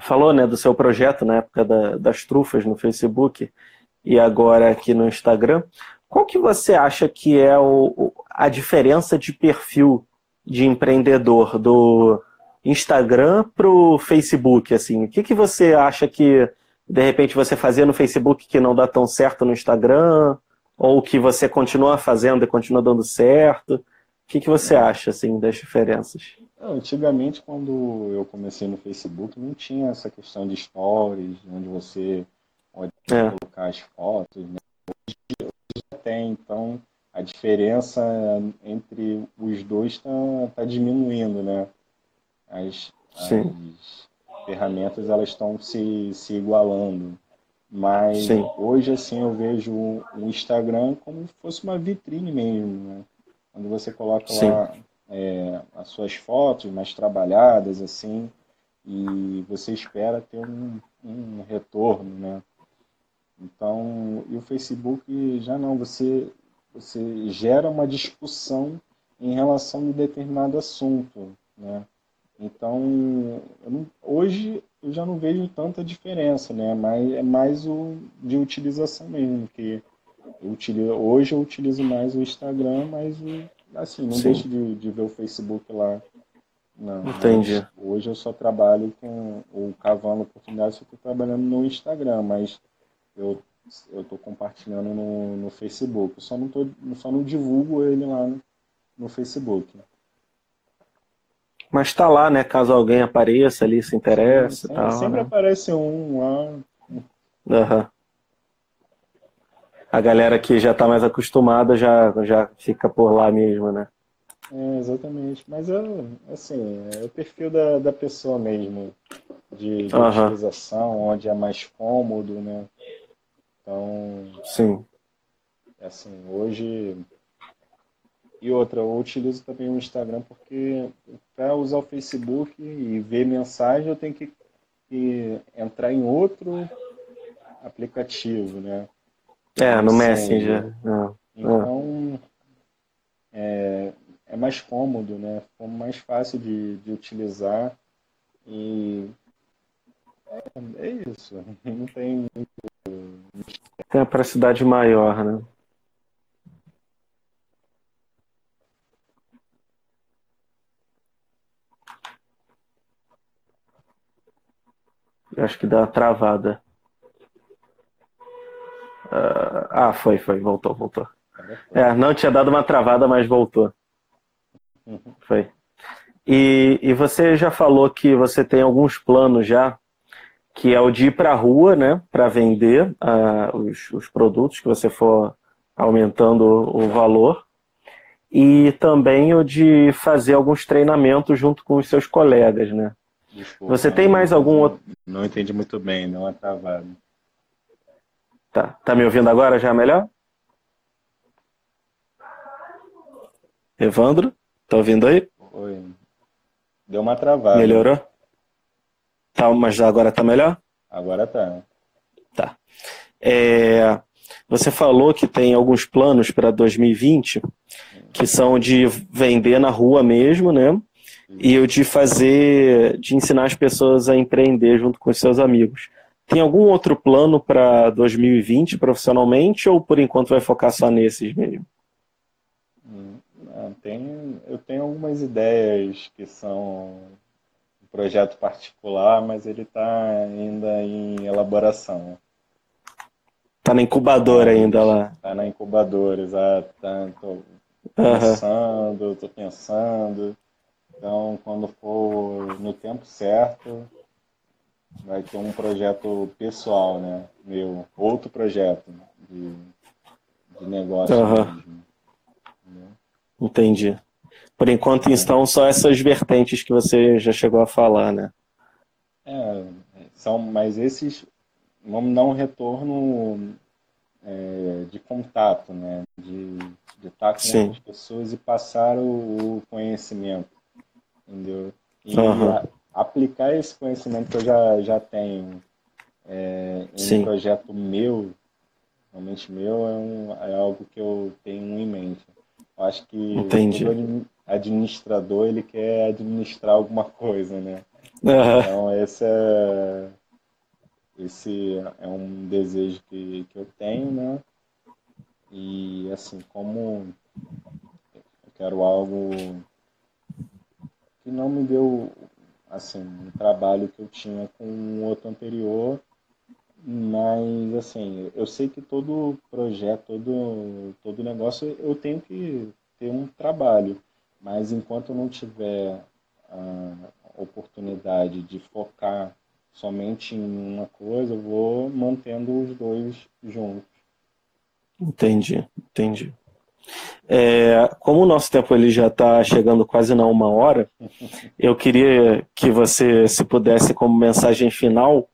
falou né, do seu projeto na época da, das trufas no Facebook e agora aqui no Instagram. Qual que você acha que é o, a diferença de perfil de empreendedor do Instagram para o Facebook? Assim, o que, que você acha que de repente você fazia no Facebook que não dá tão certo no Instagram? Ou que você continua fazendo e continua dando certo? O que, que você acha assim das diferenças? Não, antigamente, quando eu comecei no Facebook, não tinha essa questão de stories, onde você pode é. colocar as fotos. Né? Hoje, hoje já tem, então a diferença entre os dois está tá diminuindo, né? As, as ferramentas elas estão se, se igualando. Mas Sim. hoje, assim, eu vejo o Instagram como se fosse uma vitrine mesmo, né? Quando você coloca Sim. lá é, as suas fotos mais trabalhadas, assim, e você espera ter um, um retorno, né? Então, e o Facebook já não, você, você gera uma discussão em relação a um determinado assunto, né? Então, eu não, hoje eu já não vejo tanta diferença, né? Mas é mais o de utilização mesmo, que eu utilizo, hoje eu utilizo mais o Instagram, mas o Assim, não Sim. deixe de, de ver o Facebook lá. Não, Entendi. Hoje eu só trabalho com o cavando oportunidades, eu estou trabalhando no Instagram, mas eu eu estou compartilhando no, no Facebook. Eu só não tô, só não divulgo ele lá no, no Facebook. Mas está lá, né? Caso alguém apareça ali, se interessa. Sim, tal, sempre né? aparece um lá. Uhum a galera que já está mais acostumada já, já fica por lá mesmo, né? É, exatamente. Mas é assim, é o perfil da, da pessoa mesmo, de, de uhum. utilização, onde é mais cômodo, né? Então. Sim. É assim, hoje. E outra, eu utilizo também o Instagram porque para usar o Facebook e ver mensagem eu tenho que, que entrar em outro aplicativo, né? É, no Messenger. Não. Então, é, é mais cômodo, né? Ficou mais fácil de, de utilizar e É, é isso. [LAUGHS] Não tem muito. Tem para cidade maior, né? Acho que dá uma travada. Uh, ah, foi, foi, voltou, voltou. É, não tinha dado uma travada, mas voltou. Uhum. Foi. E, e você já falou que você tem alguns planos já, que é o de ir para a rua, né, para vender uh, os, os produtos que você for aumentando o valor, e também o de fazer alguns treinamentos junto com os seus colegas, né? Desculpa, você tem mais algum outro. Não entendi muito bem, não é travado. Tá. Tá me ouvindo agora já melhor? Evandro, tá ouvindo aí? Oi. Deu uma travada. Melhorou? Tá, mas agora tá melhor? Agora tá. Tá. É, você falou que tem alguns planos para 2020 que são de vender na rua mesmo, né? E o de fazer, de ensinar as pessoas a empreender junto com os seus amigos. Tem algum outro plano para 2020 profissionalmente ou por enquanto vai focar só nesses mesmo? tem, eu tenho algumas ideias que são um projeto particular, mas ele está ainda em elaboração. Está na incubadora ainda lá. Está na incubadora, exato. Estou pensando, estou pensando. Então, quando for no tempo certo, vai ter um projeto pessoal, né? Meu, outro projeto de, de negócio uhum. mesmo. Entendi. Por enquanto, então, só essas vertentes que você já chegou a falar, né? É, são, mas esses vamos dar um retorno é, de contato, né? De, de estar com Sim. as pessoas e passar o, o conhecimento, entendeu? E uhum. Aplicar esse conhecimento que eu já, já tenho é, em Sim. um projeto meu, realmente meu, é, um, é algo que eu tenho em mente. Acho que Entendi. todo administrador ele quer administrar alguma coisa, né? [LAUGHS] Uhum. Então esse é esse é um desejo que, que eu tenho, né? E assim como eu quero algo que não me deu assim um trabalho que eu tinha com o outro anterior, mas, assim, eu sei que todo projeto, todo, todo negócio, eu tenho que ter um trabalho. Mas enquanto eu não tiver a oportunidade de focar somente em uma coisa, eu vou mantendo os dois juntos. Entendi, entendi. É, como o nosso tempo ele já está chegando quase na uma hora, eu queria que você, se pudesse, como mensagem final,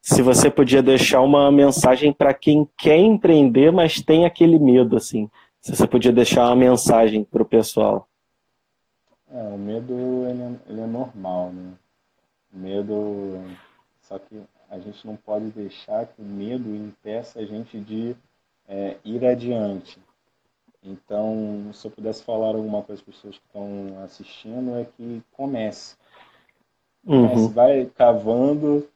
se você podia deixar uma mensagem para quem quer empreender, mas tem aquele medo, assim. Se você podia deixar uma mensagem para o pessoal. É, o medo ele é, ele é normal, né? O medo, só que a gente não pode deixar que o medo impeça a gente de é, ir adiante. Então, se eu pudesse falar alguma coisa para as pessoas que estão assistindo, é que comece. Comece, uhum. vai cavando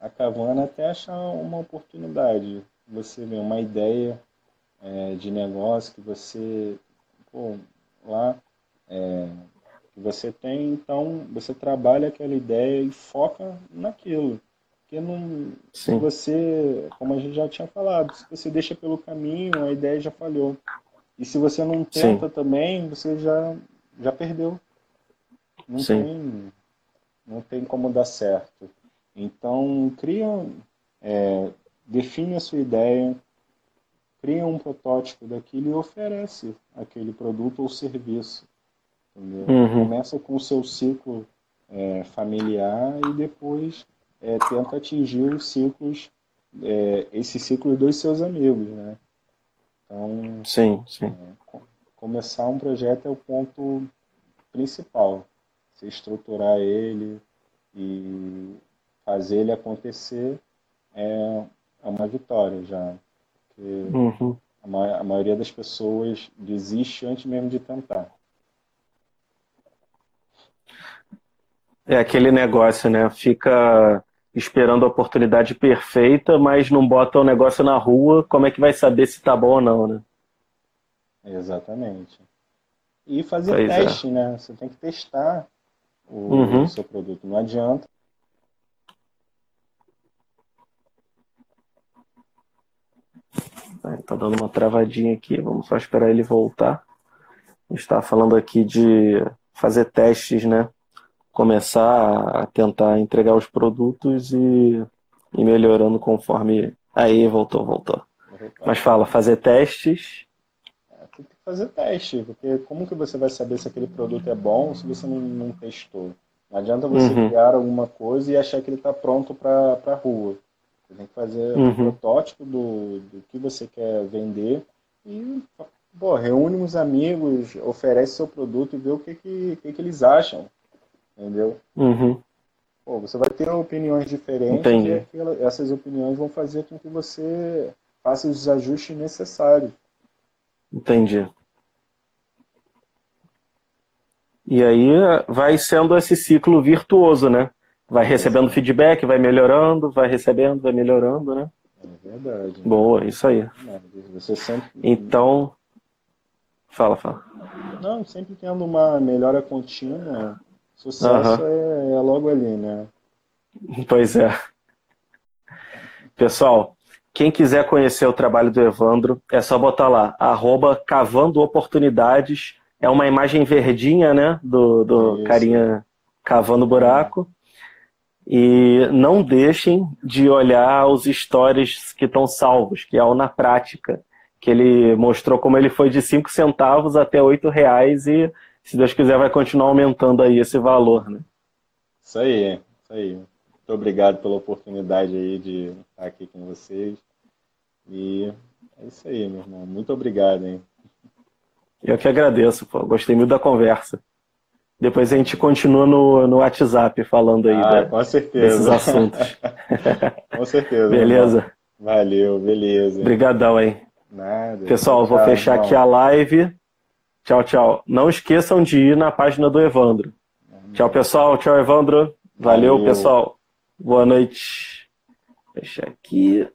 a cavana até achar uma oportunidade. Você vê uma ideia é, de negócio que você, pô, lá, é, que você tem, então você trabalha aquela ideia e foca naquilo. Porque não, se você, como a gente já tinha falado, se você deixa pelo caminho, a ideia já falhou. E se você não tenta Sim. também, você já, já perdeu. Não Sim. tem, não tem como dar certo. Então, cria, é, define a sua ideia, cria um protótipo daquilo e oferece aquele produto ou serviço. Uhum. Começa com o seu ciclo é, familiar e depois é, tenta atingir os ciclos, é, esse ciclo dos seus amigos, né? Então, sim, sim. É, começar um projeto é o ponto principal. Você estruturar ele e fazer ele acontecer é, é uma vitória já. Uhum. A, ma a maioria das pessoas desiste antes mesmo de tentar. É aquele negócio, né? Fica esperando a oportunidade perfeita, mas não bota o negócio na rua, como é que vai saber se tá bom ou não, né? Exatamente. E fazer pois é. teste, é. né? Você tem que testar o, uhum. seu produto. Não adianta Tá dando uma travadinha aqui, vamos só esperar ele voltar. A gente está falando aqui de fazer testes, né? Começar a tentar entregar os produtos e ir melhorando conforme. Aí, voltou, voltou. Mas fala, fazer testes. É, tem que fazer teste, porque como que você vai saber se aquele produto é bom se você não, não testou? Não adianta você uhum. criar alguma coisa e achar que ele está pronto para a rua. Você tem que fazer uhum. um protótipo do, do que você quer vender e pô, reúne uns amigos, oferece seu produto e vê o que, que, que, que eles acham. Entendeu? Uhum. Pô, você vai ter opiniões diferentes Entendi. e aquela, essas opiniões vão fazer com que você faça os ajustes necessários. Entendi. E aí vai sendo esse ciclo virtuoso, né? vai recebendo feedback, vai melhorando, vai recebendo, vai melhorando, né? É verdade. Boa, isso aí. Você sempre... Então, fala, fala. Não, sempre tendo uma melhora contínua, sucesso é, é logo ali, né? Pois é. Pessoal, quem quiser conhecer o trabalho do Evandro, é só botar lá, arroba cavando oportunidades. É uma imagem verdinha, né? Do, do carinha cavando buraco. E não deixem de olhar os stories que estão salvos, que é o na prática, que ele mostrou como ele foi de 5 centavos até 8 reais e, se Deus quiser, vai continuar aumentando aí esse valor, né? Isso aí, isso aí. Muito obrigado pela oportunidade aí de estar aqui com vocês. E é isso aí, meu irmão. Muito obrigado, hein? Eu que agradeço, pô. Gostei muito da conversa. Depois a gente continua no, no WhatsApp falando aí ah, da, desses assuntos. [LAUGHS] com certeza. beleza? Irmão. Valeu, beleza. Obrigadão, hein? Nada. Pessoal, tchau, vou fechar irmão. aqui a live. Tchau, tchau. Não esqueçam de ir na página do Evandro. Tchau, pessoal. Tchau, Evandro. Valeu, Valeu. pessoal. Boa noite. Fechar aqui.